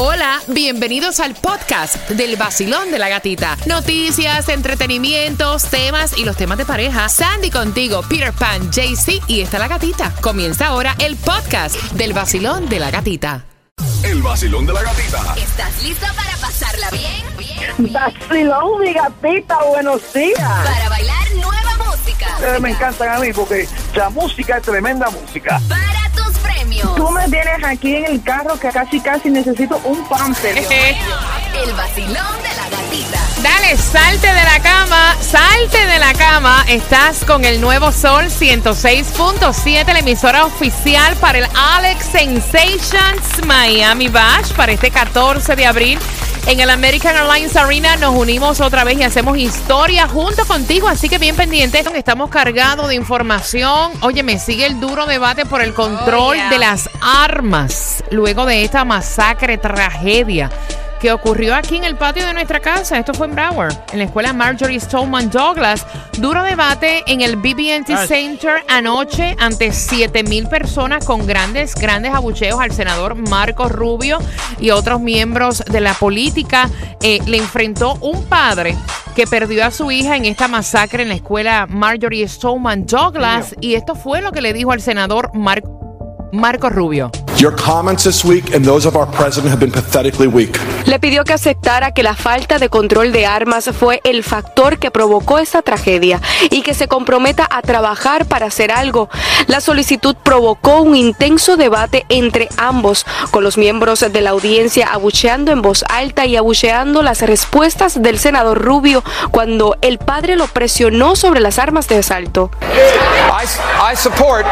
Hola, bienvenidos al podcast del vacilón de la gatita. Noticias, entretenimientos, temas y los temas de pareja. Sandy contigo, Peter Pan, JC y está la gatita. Comienza ahora el podcast del vacilón de la gatita. El vacilón de la gatita. ¿Estás lista para pasarla bien? Bien. Vacilón, mi gatita, buenos días. Para bailar nueva música. Eh, me encantan a mí porque la música es tremenda música. Para premios. Tú me tienes aquí en el carro que casi casi necesito un pamper. El vacilón de la gatita. Dale, salte de la cama, salte de la cama. Estás con el nuevo Sol 106.7, la emisora oficial para el Alex Sensations Miami Bash para este 14 de abril. En el American Airlines Arena nos unimos otra vez y hacemos historia junto contigo, así que bien pendientes. Estamos cargados de información. Oye, me sigue el duro debate por el control de las armas luego de esta masacre, tragedia que ocurrió aquí en el patio de nuestra casa. Esto fue en Broward, en la escuela Marjorie Stoneman Douglas. Duro debate en el BB&T Center anoche ante 7 mil personas con grandes, grandes abucheos al senador Marco Rubio y otros miembros de la política. Eh, le enfrentó un padre que perdió a su hija en esta masacre en la escuela Marjorie Stoneman Douglas. Y esto fue lo que le dijo al senador Mar- Marco Rubio. Your comments this week and those of our president have been pathetically weak. Le pidió que aceptara que la falta de control de armas fue el factor que provocó esta tragedia y que se comprometa a trabajar para hacer algo. La solicitud provocó un intenso debate entre ambos, con los miembros de la audiencia abucheando en voz alta y abucheando las respuestas del senador Rubio cuando el padre lo presionó sobre las armas de asalto. I, I support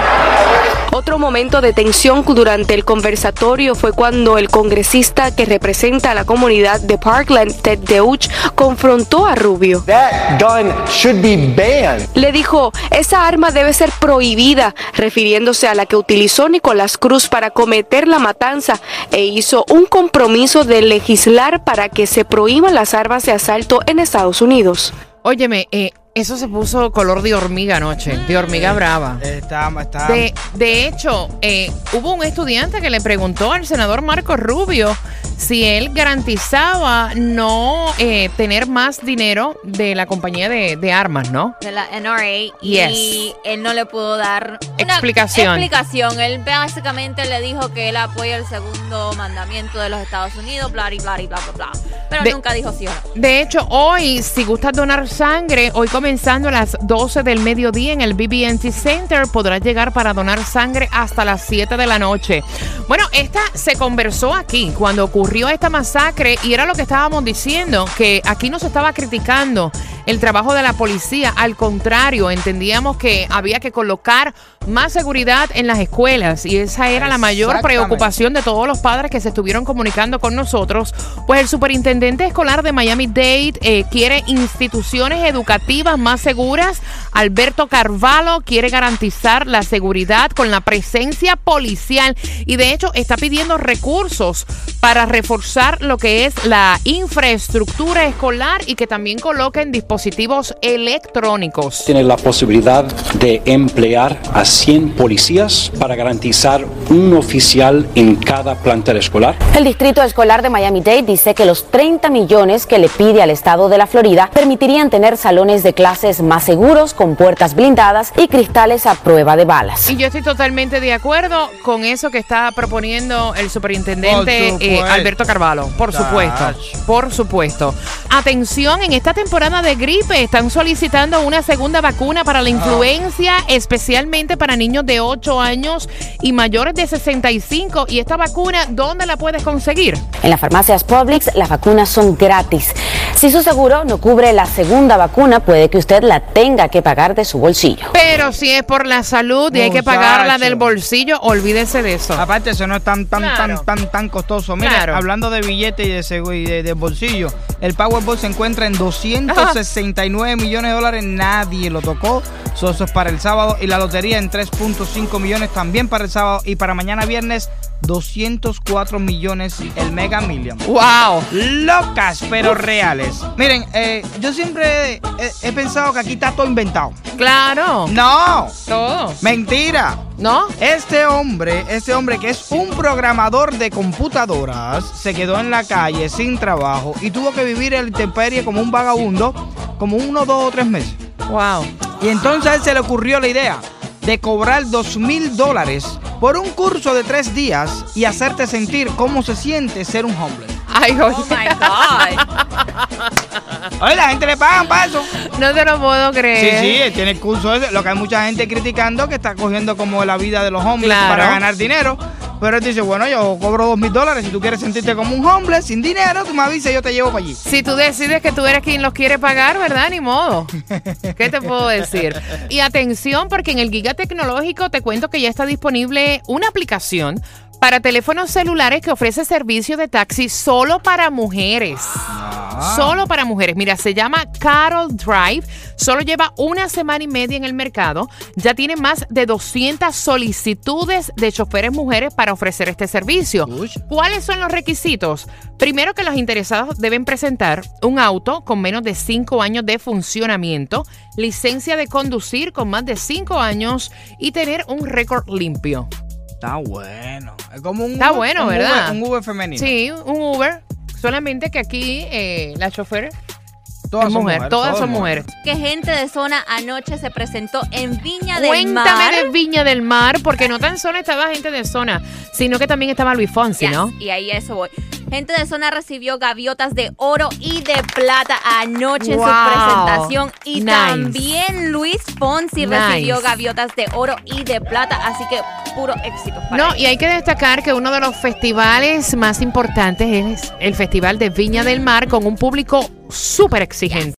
Otro momento de tensión durante el conversatorio fue cuando el congresista que representa a la comunidad de Parkland, Ted Deutsch, confrontó a Rubio. that gun should be banned. Le dijo, esa arma debe ser prohibida, refiriéndose a la que utilizó Nicolás Cruz para cometer la matanza, e hizo un compromiso de legislar para que se prohíban las armas de asalto en Estados Unidos. Óyeme, eh, eso se puso color de hormiga anoche, de hormiga brava. Está, está. De, de hecho, eh, hubo un estudiante que le preguntó al senador Marco Rubio si él garantizaba no eh, tener más dinero de la compañía de, de armas, ¿no? de la NRA Yes. y él no le pudo dar una Explicación. explicación. Él básicamente le dijo que él apoya el segundo mandamiento de los Estados Unidos, bla, y bla, y bla, bla, bla. Pero De- nunca dijo sí o no. De hecho, hoy, si gustas donar sangre, hoy comenzando a las 12 del mediodía en el BB&T Center, podrás llegar para donar sangre hasta las 7 de la noche. Bueno, esta se conversó aquí cuando ocurrió esta masacre y era lo que estábamos diciendo, que aquí no se estaba criticando el trabajo de la policía, al contrario, entendíamos que había que colocar más seguridad en las escuelas y esa era la mayor preocupación de todos los padres que se estuvieron comunicando con nosotros, pues el superintendente escolar de Miami-Dade eh, quiere instituciones educativas más seguras. Alberto Carvalho quiere garantizar la seguridad con la presencia policial y de hecho está pidiendo recursos para reforzar lo que es la infraestructura escolar y que también coloquen dispositivos electrónicos. tiene la posibilidad de emplear a 100 policías para garantizar un oficial en cada plantel escolar. El Distrito Escolar de Miami-Dade dice que los 30 millones que le pide al estado de la Florida permitirían tener salones de clases más seguros con puertas blindadas y cristales a prueba de balas. Y yo estoy totalmente de acuerdo con eso que está proponiendo el superintendente eh. Alberto Carvalho. Por supuesto. Por supuesto. Atención, en esta temporada de gripe están solicitando una segunda vacuna para Ah. la influencia, especialmente para niños de 8 años y mayores de 65. ¿Y esta vacuna dónde la puedes conseguir? En las farmacias Publix las vacunas son gratis. Si su seguro no cubre la segunda vacuna, puede que usted la tenga que pagar de su bolsillo. Pero si es por la salud y hay que Muchacho. pagarla del bolsillo, olvídese de eso. Aparte, eso no es tan, tan, Claro. tan, tan, tan costoso. Mira, Claro. hablando de billete y de, segu- y de, de bolsillo, el Powerball se encuentra en 269 millones de dólares. Nadie lo tocó. So, eso es para el sábado. Y la lotería en 3.5 millones también para el sábado. Y para mañana viernes, 204 millones el Mega Million. ¡Wow! Locas, pero reales. Miren, eh, yo siempre he, he pensado que aquí está todo inventado. Claro. No. Todo. Mentira. ¿No? Este hombre, este hombre que es un programador de computadoras, se quedó en la calle sin trabajo y tuvo que vivir en la intemperie como un vagabundo, como uno, dos o tres meses. Wow. Y entonces a él se le ocurrió la idea de cobrar dos mil dólares por un curso de tres días y hacerte sentir cómo se siente ser un homeless. Ay, Oh my God. Oye, la gente le pagan para eso. No te lo puedo Sí, creer. sí, él tiene el curso ese. Lo que hay mucha gente criticando que está cogiendo como la vida de los Claro. para ganar dinero. Pero él dice, bueno, yo cobro dos mil dólares. Si tú quieres sentirte como un homeless sin dinero, tú me avisas y yo te llevo para allí. Si tú decides que tú eres quien los quiere pagar, ¿verdad? Ni modo. ¿Qué te puedo decir? Y atención, porque en el Giga Tecnológico te cuento que ya está disponible una aplicación para teléfonos celulares que ofrece servicio de taxi solo para mujeres. Solo para mujeres. Mira, se llama Carol Drive. Solo lleva una semana y media en el mercado. Ya tiene más de 200 solicitudes de choferes mujeres para ofrecer este servicio. ¿Cuáles son los requisitos? Primero que los interesados deben presentar un auto con menos de 5 años de funcionamiento, licencia de conducir con más de 5 años y tener un récord limpio. Está bueno. Es como un Está Uber- bueno, un ¿verdad? Uber- un Uber femenino. Sí, un Uber. Solamente que aquí eh, la chofer Todas mujer. mujeres, Todas todas son mujeres. mujeres. Que gente de zona anoche se presentó en Viña del Cuéntame Mar. de Viña del Mar, porque no tan solo estaba gente de zona, sino que también estaba Luis Fonsi, Yes, ¿no? Y ahí a eso voy. Gente de zona recibió gaviotas de oro y de plata anoche en su presentación. Y Nice. también Luis Fonsi Nice. recibió gaviotas de oro y de plata. Así que puro éxito para No, él. y hay que destacar que uno de los festivales más importantes es el Festival de Viña del Mar con un público súper exigente.